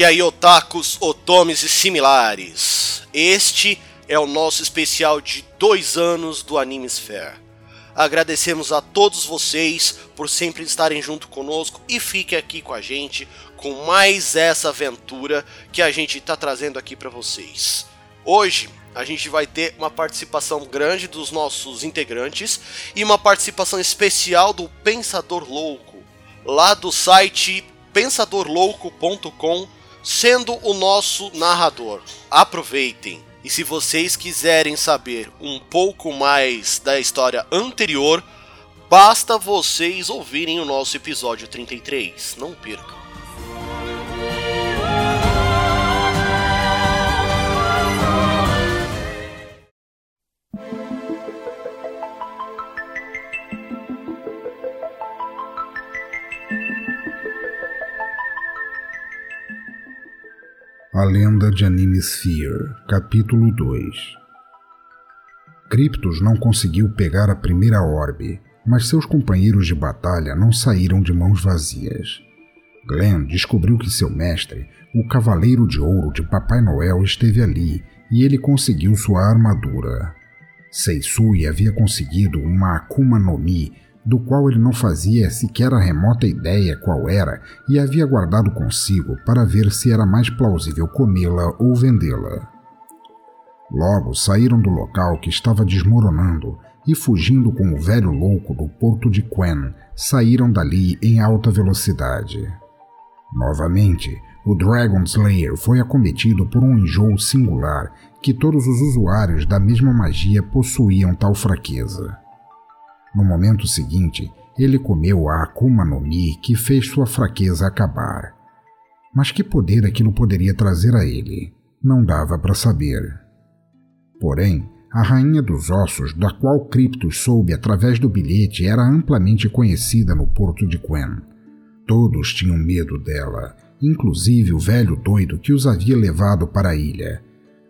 E aí, otakus, otomes e similares. Este é o nosso especial de dois anos do Animesphere. Agradecemos a todos vocês por sempre estarem junto conosco e fiquem aqui com a gente com mais essa aventura que a gente está trazendo aqui para vocês. Hoje a gente vai ter uma participação grande dos nossos integrantes e uma participação especial do Pensador Louco, lá do site pensadorlouco.com, sendo o nosso narrador. Aproveitem! E se vocês quiserem saber um pouco mais da história anterior, basta vocês ouvirem o nosso episódio 33. Não percam! A Lenda de Animesphere, Capítulo 2 Cryptos não conseguiu pegar a primeira orbe, mas seus companheiros de batalha não saíram de mãos vazias. Glenn descobriu que seu mestre, o Cavaleiro de Ouro de Papai Noel, esteve ali e ele conseguiu sua armadura. Seisui havia conseguido uma Akuma no Mi do qual ele não fazia sequer a remota ideia qual era e havia guardado consigo para ver se era mais plausível comê-la ou vendê-la. Logo saíram do local que estava desmoronando e, fugindo com o velho louco do porto de Quen, saíram dali em alta velocidade. Novamente, o Dragon Slayer foi acometido por um enjoo singular que todos os usuários da mesma magia possuíam tal fraqueza. No momento seguinte, ele comeu a Akuma no Mi que fez sua fraqueza acabar. Mas que poder aquilo poderia trazer a ele? Não dava para saber. Porém, a Rainha dos Ossos, da qual Cryptus soube através do bilhete, era amplamente conhecida no porto de Quen. Todos tinham medo dela, inclusive o velho doido que os havia levado para a ilha.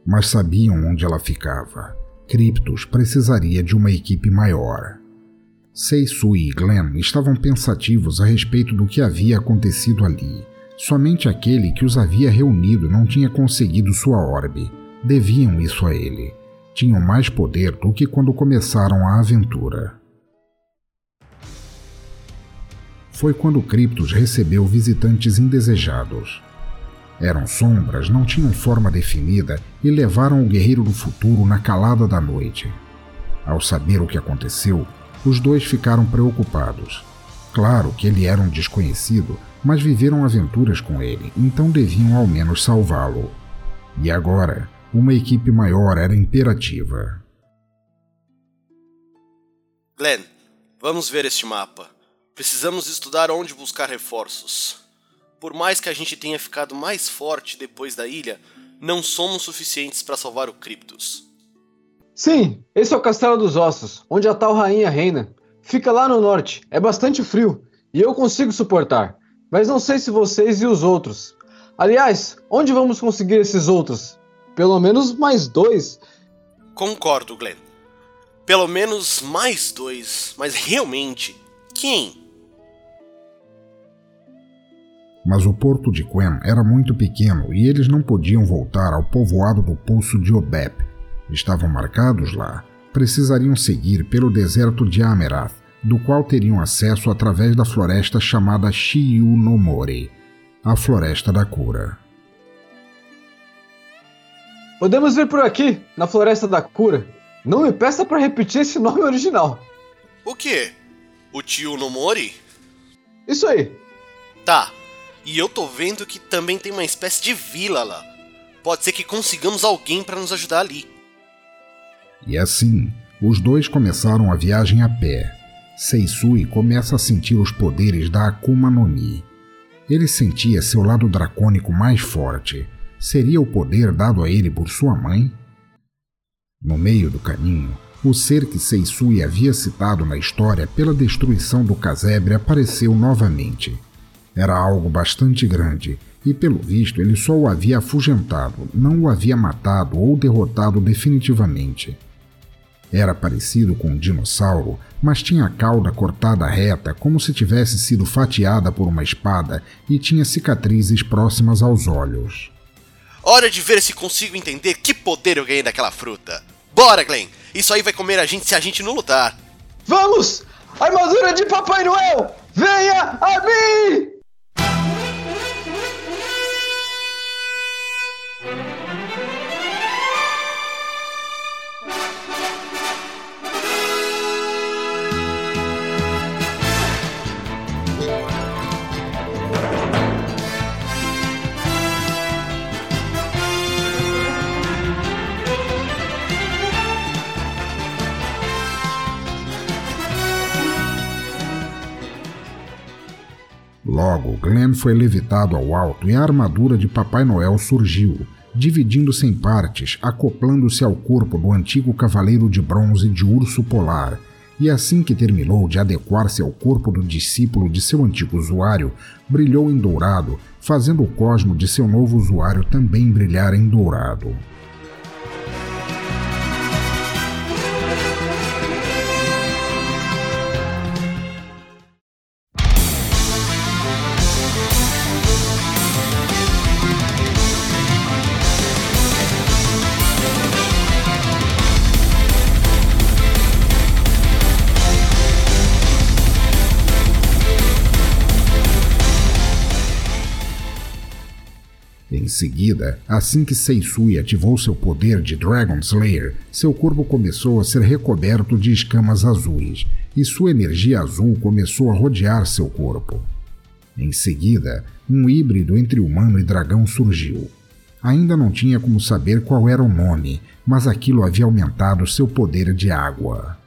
Mas sabiam onde ela ficava. Cryptus precisaria de uma equipe maior. Seisu e Glenn estavam pensativos a respeito do que havia acontecido ali. Somente aquele que os havia reunido não tinha conseguido sua orbe. Deviam isso a ele. Tinham mais poder do que quando começaram a aventura. Foi quando Cryptos recebeu visitantes indesejados. Eram sombras, não tinham forma definida e levaram o guerreiro do futuro na calada da noite. Ao saber o que aconteceu, os dois ficaram preocupados. Claro que ele era um desconhecido, mas viveram aventuras com ele, então deviam ao menos salvá-lo. E agora, uma equipe maior era imperativa. Glenn, vamos ver este mapa. Precisamos estudar onde buscar reforços. Por mais que a gente tenha ficado mais forte depois da ilha, não somos suficientes para salvar o Cryptus. Sim, esse é o Castelo dos Ossos, onde a tal rainha reina. Fica lá no norte, é bastante frio, e eu consigo suportar. Mas não sei se vocês e os outros. Aliás, onde vamos conseguir esses outros? Pelo menos mais dois. Concordo, Glenn. Pelo menos mais dois. Mas realmente, quem? Mas o porto de Quen era muito pequeno e eles não podiam voltar ao povoado do Poço de Obep, estavam marcados lá, precisariam seguir pelo deserto de Amerath, do qual teriam acesso através da floresta chamada Shiyu no Mori, a Floresta da Cura. Podemos vir por aqui, na Floresta da Cura. Não me peça para repetir esse nome original. O quê? O tio no Mori? Isso aí. Tá. E eu tô vendo que também tem uma espécie de vila lá. Pode ser que consigamos alguém para nos ajudar ali. E assim, os dois começaram a viagem a pé. Seisui começa a sentir os poderes da Akuma no Mi. Ele sentia seu lado dracônico mais forte. Seria o poder dado a ele por sua mãe? No meio do caminho, o ser que Seisui havia citado na história pela destruição do casebre apareceu novamente. Era algo bastante grande, e pelo visto ele só o havia afugentado, não o havia matado ou derrotado definitivamente. Era parecido com um dinossauro, mas tinha a cauda cortada reta como se tivesse sido fatiada por uma espada e tinha cicatrizes próximas aos olhos. Hora de ver se consigo entender que poder eu ganhei daquela fruta. Bora, Glenn! Isso aí vai comer a gente se a gente não lutar. Vamos! Armadura de Papai Noel! Venha a mim! Logo, Glenn foi levitado ao alto e a armadura de Papai Noel surgiu, dividindo-se em partes, acoplando-se ao corpo do antigo cavaleiro de bronze de urso polar. E assim que terminou de adequar-se ao corpo do discípulo de seu antigo usuário, brilhou em dourado, fazendo o cosmo de seu novo usuário também brilhar em dourado. Seguida, assim que Seisui ativou seu poder de Dragon Slayer, seu corpo começou a ser recoberto de escamas azuis, e sua energia azul começou a rodear seu corpo. Em seguida, um híbrido entre humano e dragão surgiu. Ainda não tinha como saber qual era o nome, mas aquilo havia aumentado seu poder de água.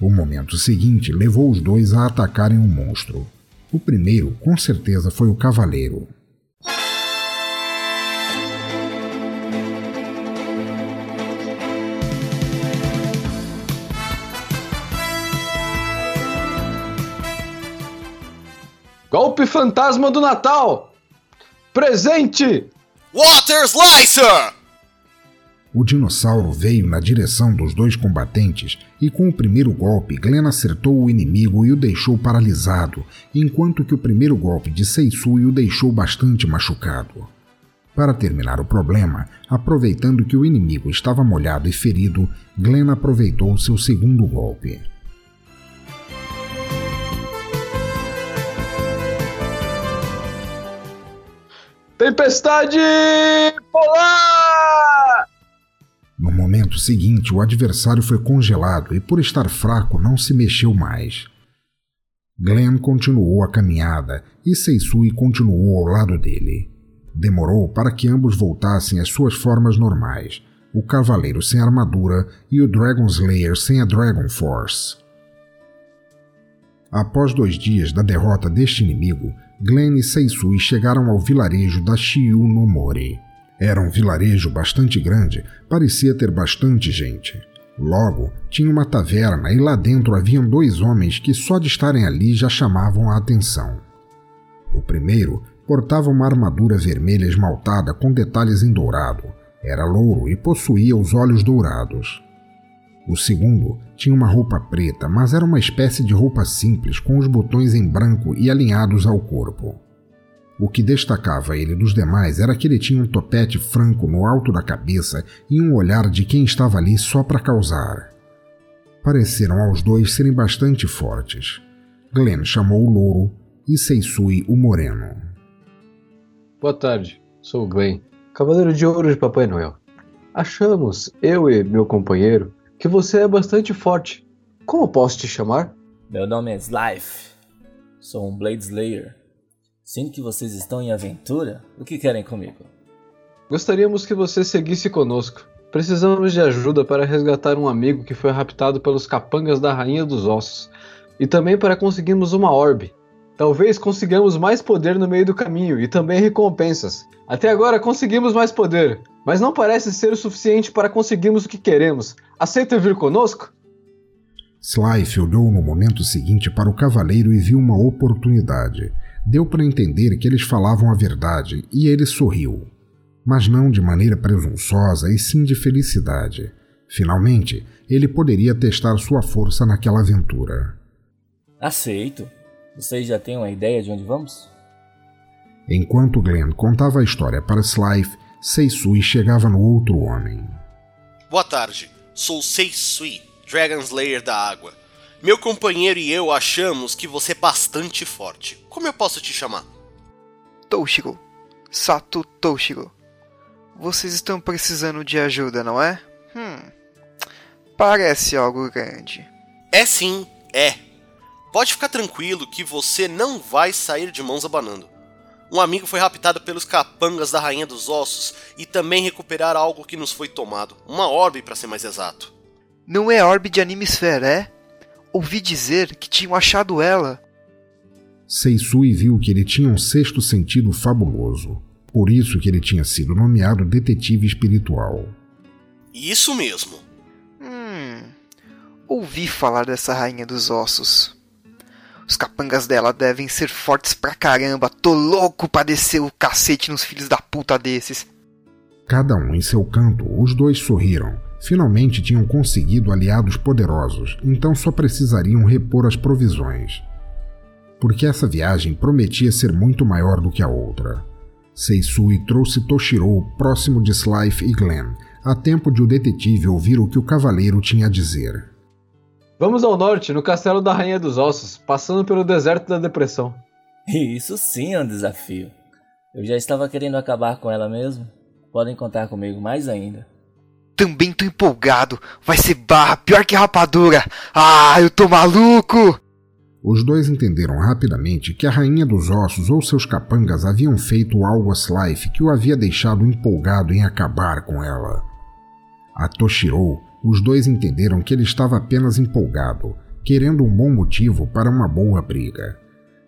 O momento seguinte levou os dois a atacarem o monstro. O primeiro, com certeza, foi o cavaleiro. Golpe fantasma do Natal! Presente! Water Slicer! O dinossauro veio na direção dos dois combatentes e, com o primeiro golpe, Glenn acertou o inimigo e o deixou paralisado, enquanto que o primeiro golpe de Seisui o deixou bastante machucado. Para terminar o problema, aproveitando que o inimigo estava molhado e ferido, Glenn aproveitou seu segundo golpe. Tempestade polar! No momento seguinte, o adversário foi congelado e, por estar fraco, não se mexeu mais. Glenn continuou a caminhada e Seisui continuou ao lado dele. Demorou para que ambos voltassem às suas formas normais, o cavaleiro sem armadura e o Dragon Slayer sem a Dragon Force. Após dois dias da derrota deste inimigo, Glenn e Seisui chegaram ao vilarejo da Shiyu no. Era um vilarejo bastante grande, parecia ter bastante gente. Logo, tinha uma taverna e lá dentro haviam dois homens que só de estarem ali já chamavam a atenção. O primeiro portava uma armadura vermelha esmaltada com detalhes em dourado. Era louro e possuía os olhos dourados. O segundo tinha uma roupa preta, mas era uma espécie de roupa simples, com os botões em branco e alinhados ao corpo. O que destacava ele dos demais era que ele tinha um topete franco no alto da cabeça e um olhar de quem estava ali só para causar. Pareceram aos dois serem bastante fortes. Glenn chamou o louro e Seisui o moreno. Boa tarde, sou o Glenn, Cavaleiro de Ouro de Papai Noel. Achamos, eu e meu companheiro, que você é bastante forte. Como posso te chamar? Meu nome é Slife. Sou um Blade Slayer. Sinto que vocês estão em aventura. O que querem comigo? Gostaríamos que você seguisse conosco. Precisamos de ajuda para resgatar um amigo que foi raptado pelos capangas da Rainha dos Ossos. E também para conseguirmos uma orbe. Talvez consigamos mais poder no meio do caminho e também recompensas. Até agora conseguimos mais poder, mas não parece ser o suficiente para conseguirmos o que queremos. Aceita vir conosco? Slife olhou no momento seguinte para o cavaleiro e viu uma oportunidade. Deu para entender que eles falavam a verdade e ele sorriu. Mas não de maneira presunçosa, e sim de felicidade. Finalmente, ele poderia testar sua força naquela aventura. Aceito. Vocês já têm uma ideia de onde vamos? Enquanto Glenn contava a história para Slife, Seisui chegava no outro homem. Boa tarde, sou Seisui, Dragon Slayer da Água. Meu companheiro e eu achamos que você é bastante forte. Como eu posso te chamar? Toshiro. Sato Toshiro. Vocês estão precisando de ajuda, não é? Hum. Parece algo grande. É sim, é. Pode ficar tranquilo que você não vai sair de mãos abanando. Um amigo foi raptado pelos capangas da Rainha dos Ossos e também recuperar algo que nos foi tomado. Uma orbe, para ser mais exato. Não é orbe de Animesphere, é? Ouvi dizer que tinham achado ela. Seisui viu que ele tinha um sexto sentido fabuloso. Por isso que ele tinha sido nomeado detetive espiritual. Isso mesmo. Hum. Ouvi falar dessa rainha dos ossos. Os capangas dela devem ser fortes pra caramba. Tô louco pra descer o cacete nos filhos da puta desses. Cada um em seu canto, os dois sorriram. Finalmente tinham conseguido aliados poderosos, então só precisariam repor as provisões. Porque essa viagem prometia ser muito maior do que a outra. Seisui trouxe Toshiro próximo de Slife e Glenn, a tempo de o detetive ouvir o que o cavaleiro tinha a dizer. Vamos ao norte, no castelo da Rainha dos Ossos, passando pelo deserto da depressão. Isso sim é um desafio. Eu já estava querendo acabar com ela mesmo. Podem contar comigo mais ainda. Também tô empolgado. Vai ser barra, pior que rapadura. Ah, eu tô maluco! Os dois entenderam rapidamente que a Rainha dos Ossos ou seus capangas haviam feito algo a Slife que o havia deixado empolgado em acabar com ela. A Toshiro, os dois entenderam que ele estava apenas empolgado, querendo um bom motivo para uma boa briga.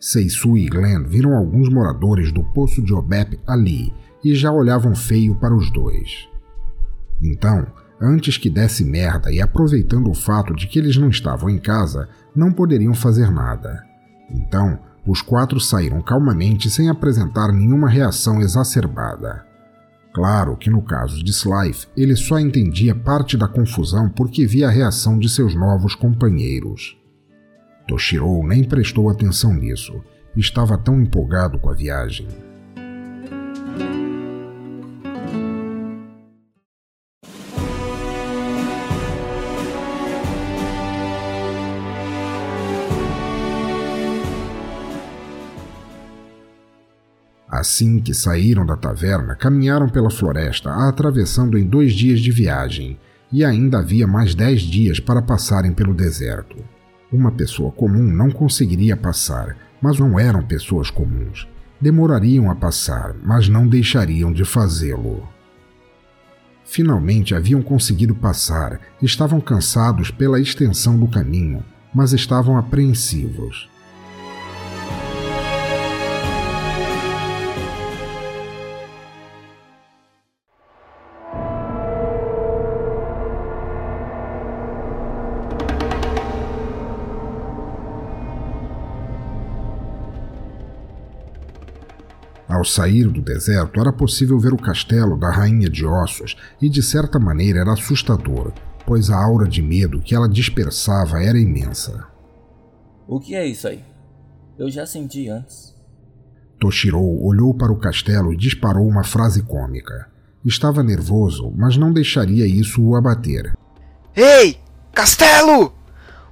Seisu e Glenn viram alguns moradores do poço de Obep ali e já olhavam feio para os dois. Então, antes que desse merda e aproveitando o fato de que eles não estavam em casa, não poderiam fazer nada. Então, os quatro saíram calmamente sem apresentar nenhuma reação exacerbada. Claro que no caso de Slife, ele só entendia parte da confusão porque via a reação de seus novos companheiros. Toshiro nem prestou atenção nisso, estava tão empolgado com a viagem. Assim que saíram da taverna, caminharam pela floresta, atravessando em dois dias de viagem, e ainda havia mais dez dias para passarem pelo deserto. Uma pessoa comum não conseguiria passar, mas não eram pessoas comuns. Demorariam a passar, mas não deixariam de fazê-lo. Finalmente haviam conseguido passar, estavam cansados pela extensão do caminho, mas estavam apreensivos. Ao sair do deserto, era possível ver o castelo da Rainha de Ossos e, de certa maneira, era assustador, pois a aura de medo que ela dispersava era imensa. O que é isso aí? Eu já senti antes. Toshiro olhou para o castelo e disparou uma frase cômica. Estava nervoso, mas não deixaria isso o abater. Ei, castelo!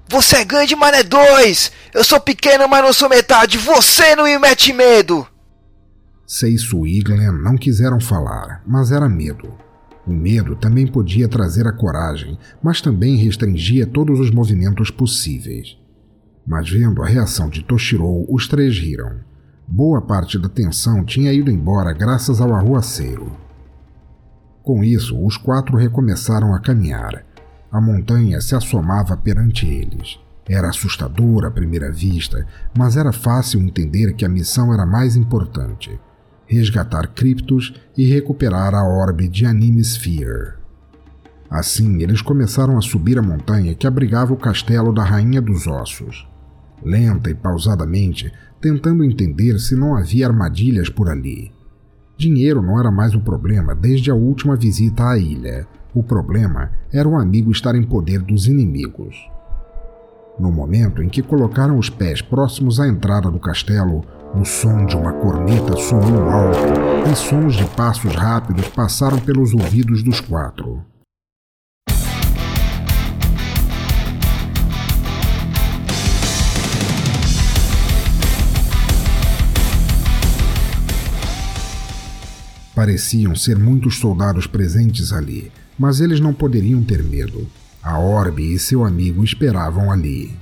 Você é grande, mas é dois! Eu sou pequeno, mas não sou metade! Você não me mete medo! Seisu e Glenn não quiseram falar, mas era medo. O medo também podia trazer a coragem, mas também restringia todos os movimentos possíveis. Mas vendo a reação de Toshiro, os três riram. Boa parte da tensão tinha ido embora graças ao arruaceiro. Com isso, os quatro recomeçaram a caminhar. A montanha se assomava perante eles. Era assustador à primeira vista, mas era fácil entender que a missão era mais importante resgatar Cryptos e recuperar a orbe de Anime Sphere. Assim, eles começaram a subir a montanha que abrigava o castelo da Rainha dos Ossos. Lenta e pausadamente, tentando entender se não havia armadilhas por ali. Dinheiro não era mais o problema desde a última visita à ilha. O problema era o amigo estar em poder dos inimigos. No momento em que colocaram os pés próximos à entrada do castelo, o som de uma corneta soou alto e sons de passos rápidos passaram pelos ouvidos dos quatro. Pareciam ser muitos soldados presentes ali, mas eles não poderiam ter medo. A Orbe e seu amigo esperavam ali.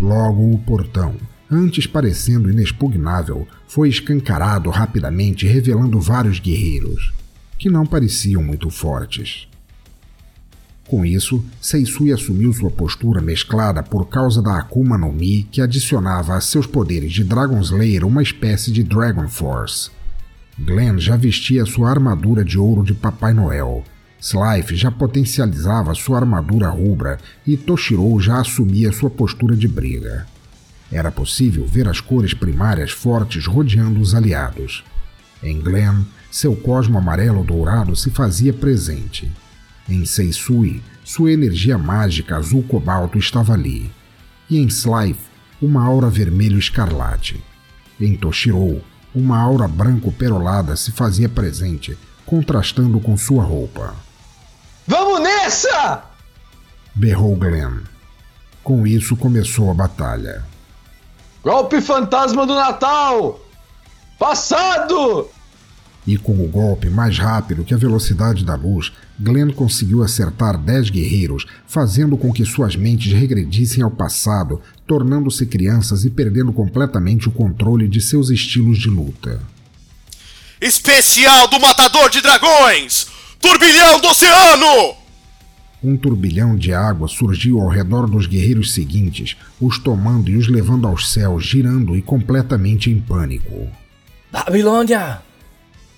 Logo o portão, antes parecendo inexpugnável, foi escancarado rapidamente, revelando vários guerreiros, que não pareciam muito fortes. Com isso, Seisui assumiu sua postura mesclada por causa da Akuma no Mi que adicionava a seus poderes de Dragon Slayer uma espécie de Dragon Force Glenn já vestia sua armadura de ouro de Papai Noel. Slife já potencializava sua armadura rubra e Toshiro já assumia sua postura de briga. Era possível ver as cores primárias fortes rodeando os aliados. Em Glenn, seu cosmo amarelo-dourado se fazia presente. Em Seisui, sua energia mágica azul-cobalto estava ali. E em Slife, uma aura vermelho-escarlate. Em Toshiro, uma aura branco-perolada se fazia presente, contrastando com sua roupa. Vamos nessa! berrou Glenn. Com isso começou a batalha. Golpe fantasma do Natal! Passado! E com o golpe mais rápido que a velocidade da luz, Glenn conseguiu acertar dez guerreiros, fazendo com que suas mentes regredissem ao passado, tornando-se crianças e perdendo completamente o controle de seus estilos de luta. Especial do Matador de Dragões! Turbilhão do Oceano! Um turbilhão de água surgiu ao redor dos guerreiros seguintes, os tomando e os levando aos céus, girando e completamente em pânico. Babilônia!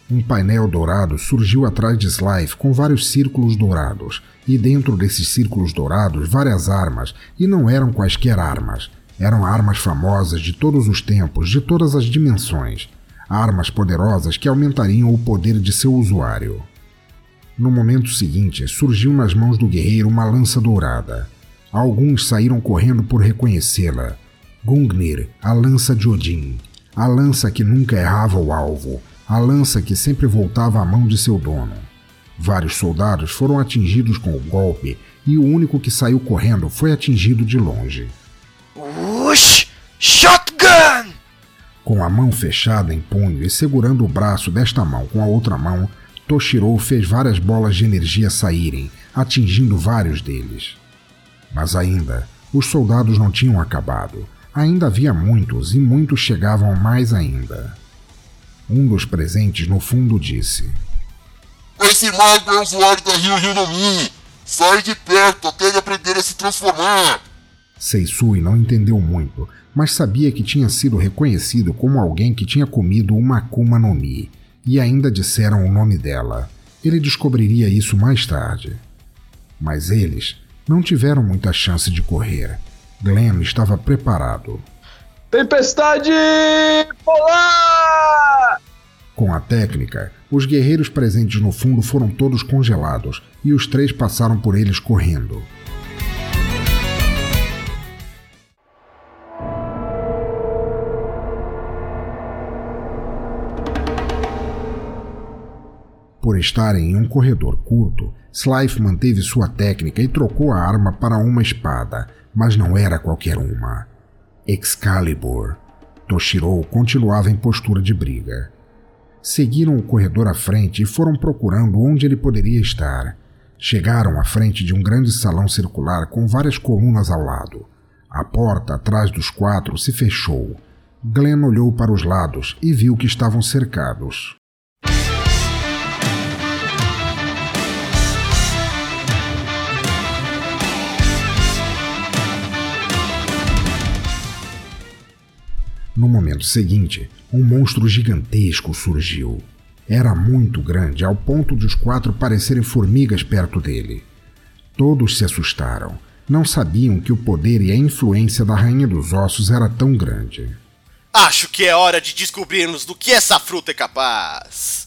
Um painel dourado surgiu atrás de Slife com vários círculos dourados, e dentro desses círculos dourados várias armas, e não eram quaisquer armas. Eram armas famosas de todos os tempos, de todas as dimensões. Armas poderosas que aumentariam o poder de seu usuário. No momento seguinte, surgiu nas mãos do guerreiro uma lança dourada. Alguns saíram correndo por reconhecê-la. Gungnir, a lança de Odin. A lança que nunca errava o alvo, a lança que sempre voltava à mão de seu dono. Vários soldados foram atingidos com o golpe e o único que saiu correndo foi atingido de longe. Ush! Shotgun! Com a mão fechada em punho e segurando o braço desta mão com a outra mão, Toshiro fez várias bolas de energia saírem, atingindo vários deles. Mas ainda, os soldados não tinham acabado. Ainda havia muitos e muitos chegavam mais ainda. Um dos presentes no fundo disse: Esse mago é usuário da Rio Hinomi! Sai de perto até ele aprender a se transformar! Seisui não entendeu muito, mas sabia que tinha sido reconhecido como alguém que tinha comido uma Akuma no Mi, e ainda disseram o nome dela. Ele descobriria isso mais tarde. Mas eles não tiveram muita chance de correr. Glenn estava preparado. Tempestade polar! Com a técnica, os guerreiros presentes no fundo foram todos congelados e os três passaram por eles correndo. Por estarem em um corredor curto, Slife manteve sua técnica e trocou a arma para uma espada, mas não era qualquer uma. Excalibur. Toshiro continuava em postura de briga. Seguiram o corredor à frente e foram procurando onde ele poderia estar. Chegaram à frente de um grande salão circular com várias colunas ao lado. A porta atrás dos quatro se fechou. Glenn olhou para os lados e viu que estavam cercados. No momento seguinte, um monstro gigantesco surgiu. Era muito grande, ao ponto de os quatro parecerem formigas perto dele. Todos se assustaram. Não sabiam que o poder e a influência da Rainha dos Ossos era tão grande. Acho que é hora de descobrirmos do que essa fruta é capaz.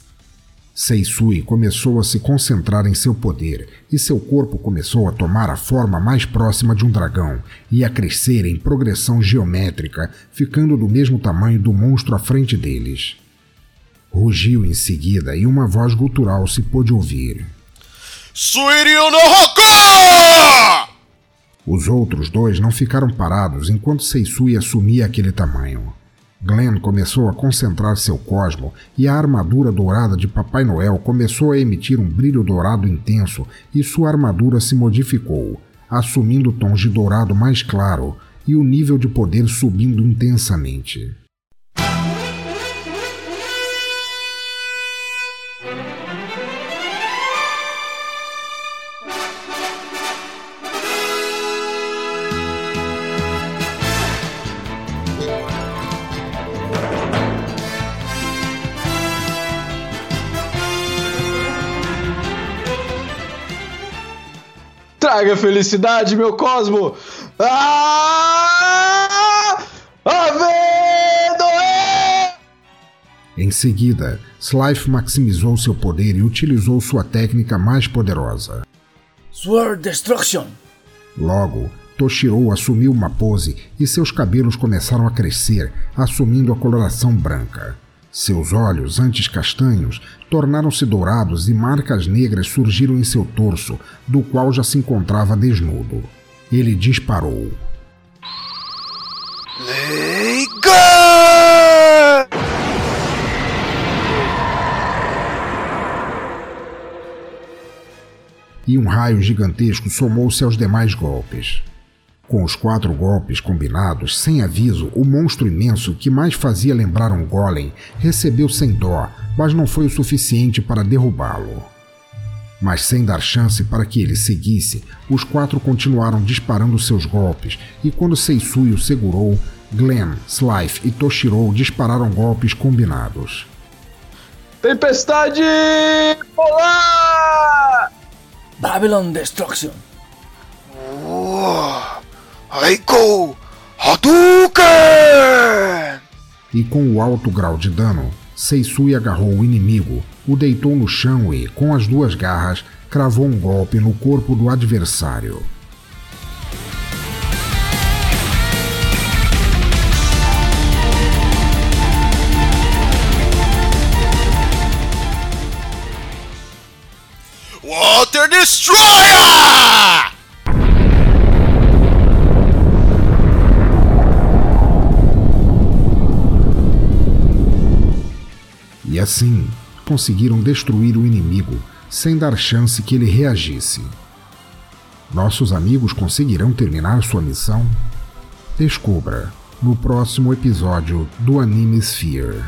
Seisui começou a se concentrar em seu poder e seu corpo começou a tomar a forma mais próxima de um dragão e a crescer em progressão geométrica, ficando do mesmo tamanho do monstro à frente deles. Rugiu em seguida e uma voz gutural se pôde ouvir. Suiryu no Hoku! Os outros dois não ficaram parados enquanto Seisui assumia aquele tamanho. Glenn começou a concentrar seu cosmo e a armadura dourada de Papai Noel começou a emitir um brilho dourado intenso e sua armadura se modificou, assumindo tons de dourado mais claro e o nível de poder subindo intensamente. Traga felicidade, meu Cosmo! Ah! Ave Em seguida, Slife maximizou seu poder e utilizou sua técnica mais poderosa. Sword Destruction! Logo, Toshiro assumiu uma pose e seus cabelos começaram a crescer, assumindo a coloração branca. Seus olhos, antes castanhos, tornaram-se dourados e marcas negras surgiram em seu torso, do qual já se encontrava desnudo. Ele disparou. Leiga! E um raio gigantesco somou-se aos demais golpes. Com os quatro golpes combinados, sem aviso, o monstro imenso que mais fazia lembrar um golem recebeu sem dó, mas não foi o suficiente para derrubá-lo. Mas sem dar chance para que ele seguisse, os quatro continuaram disparando seus golpes, e quando Seisui o segurou, Glenn, Slife e Toshiro dispararam golpes combinados. Tempestade polar! Babylon Destruction! Uou! Aiko! Hadouken! E com o alto grau de dano, Seisui agarrou o inimigo, o deitou no chão e, com as duas garras, cravou um golpe no corpo do adversário. Water Destroyer! Assim, conseguiram destruir o inimigo sem dar chance que ele reagisse. Nossos amigos conseguirão terminar sua missão? Descubra no próximo episódio do Anime Sphere.